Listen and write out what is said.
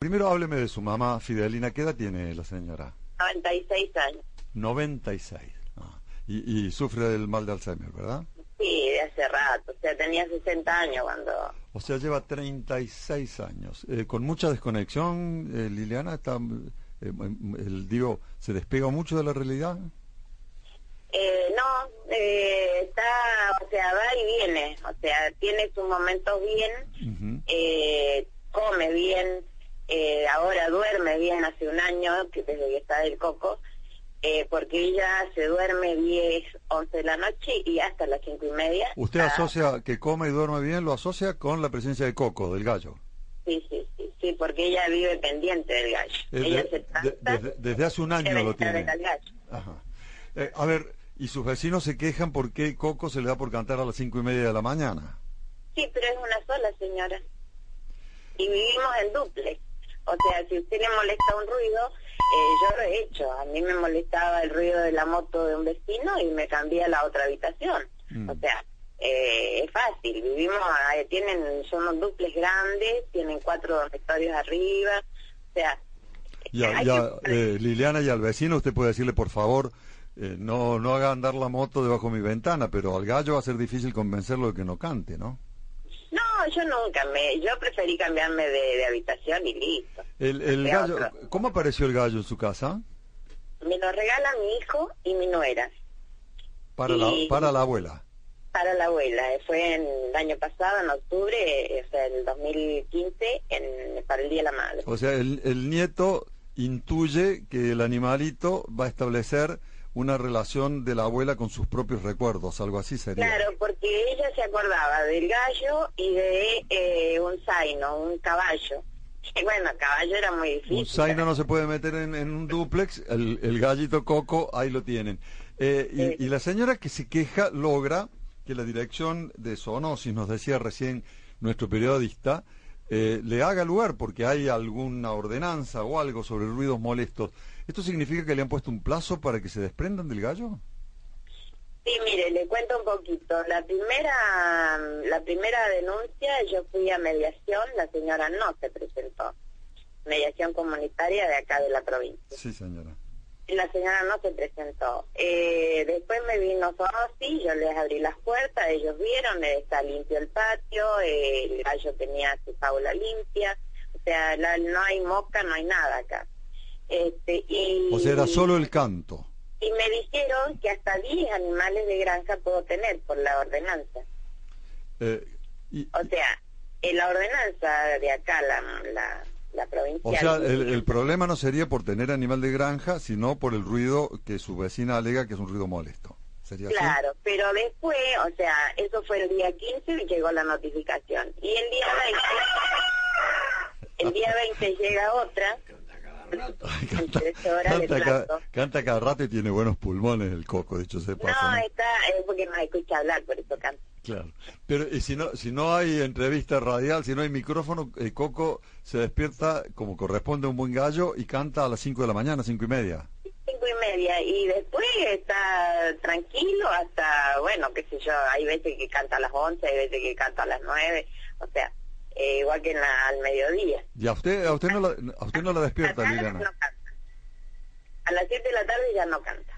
Primero hábleme de su mamá, Fidelina. ¿Qué edad tiene la señora? 96 años. 96. Ah, y, y sufre del mal de Alzheimer, ¿verdad? Sí, de hace rato. O sea, tenía 60 años cuando... O sea, lleva 36 años. Eh, con mucha desconexión, eh, Liliana, está, eh, el, digo, ¿se despega mucho de la realidad? Eh, no, eh, está, o sea, va y viene. O sea, tiene sus momentos bien, eh, come bien, eh, ahora duerme bien hace un año, que desde que está del coco, eh, porque ella se duerme 10, 11 de la noche y hasta las cinco y media. ¿Usted asocia que come y duerme bien, lo asocia con la presencia de coco, del gallo? Sí, sí, sí, sí, porque ella vive pendiente del gallo. Eh, ella de- se de- desde, desde hace un año lo tiene. al gallo. Ajá. Eh, a ver, ¿y sus vecinos se quejan porque Coco se le da por cantar a las cinco y media de la mañana? Sí, pero es una sola señora. Y vivimos en duplex. O sea, si a usted le molesta un ruido, eh, yo lo he hecho. A mí me molestaba el ruido de la moto de un vecino y me cambié a la otra habitación. Mm. O sea, eh, es fácil. Vivimos, eh, tienen, son unos duplex grandes, tienen cuatro dormitorios arriba. O sea, ya, que- eh, Liliana, y al vecino usted puede decirle, por favor, eh, no, no haga andar la moto debajo de mi ventana, pero al gallo va a ser difícil convencerlo de que no cante, ¿no? No, yo nunca me, yo preferí cambiarme de, de habitación y listo. El, el gallo, otro. ¿Cómo apareció el gallo en su casa? Me lo regala mi hijo y mi nuera. Para, la, para la abuela. Para la abuela, eh, fue en el año pasado, en octubre, eh, o sea, el 2015, en, para el Día de la Madre. O sea, el, el nieto intuye que el animalito va a establecer una relación de la abuela con sus propios recuerdos, algo así sería. Claro, porque ella se acordaba del gallo y de eh, un zaino, un caballo. Y bueno, caballo era muy difícil. Un zaino no se puede meter en, en un duplex, el, el gallito coco, ahí lo tienen. Eh, y, y la señora que se queja logra que la dirección de zoonosis, nos decía recién nuestro periodista, eh, le haga lugar porque hay alguna ordenanza o algo sobre ruidos molestos. ¿Esto significa que le han puesto un plazo para que se desprendan del gallo? Sí, mire, le cuento un poquito. La primera, la primera denuncia, yo fui a mediación, la señora no se presentó. Mediación comunitaria de acá de la provincia. Sí, señora. La señora no se presentó. Eh, después me vino Sonosi, yo les abrí las puertas, ellos vieron, eh, está limpio el patio, eh, el gallo tenía su jaula limpia, o sea, la- no hay mosca, no hay nada acá. Este, y, O sea, era solo el canto. y me dijeron que hasta 10 animales de granja puedo tener por la ordenanza. Eh, y- O sea, en la ordenanza de acá, la, la, la provincia... o sea, el, el problema no sería por tener animal de granja, sino por el ruido que su vecina alega que es un ruido molesto. ¿Sería así? Claro, pero después, o sea, eso fue el día 15 y llegó la notificación. Y el día 20, el día 20 llega otra, Ay, canta, de canta, ca- canta cada rato y tiene buenos pulmones el coco, dicho sea de paso. No, ¿no? está, es porque no escucha hablar, por eso canta. Claro. Pero y si no, si no hay entrevista radial, si no hay micrófono, el coco se despierta como corresponde a un buen gallo y canta a las 5 de la mañana, cinco y media. Y media, y después está tranquilo hasta, bueno, qué sé yo, hay veces que canta a las 11, hay veces que canta a las 9, o sea, eh, igual que en la- al mediodía. Y a usted, a usted no la, a usted no la despierta, Liliana. no canta. A las 7 de la tarde ya no canta.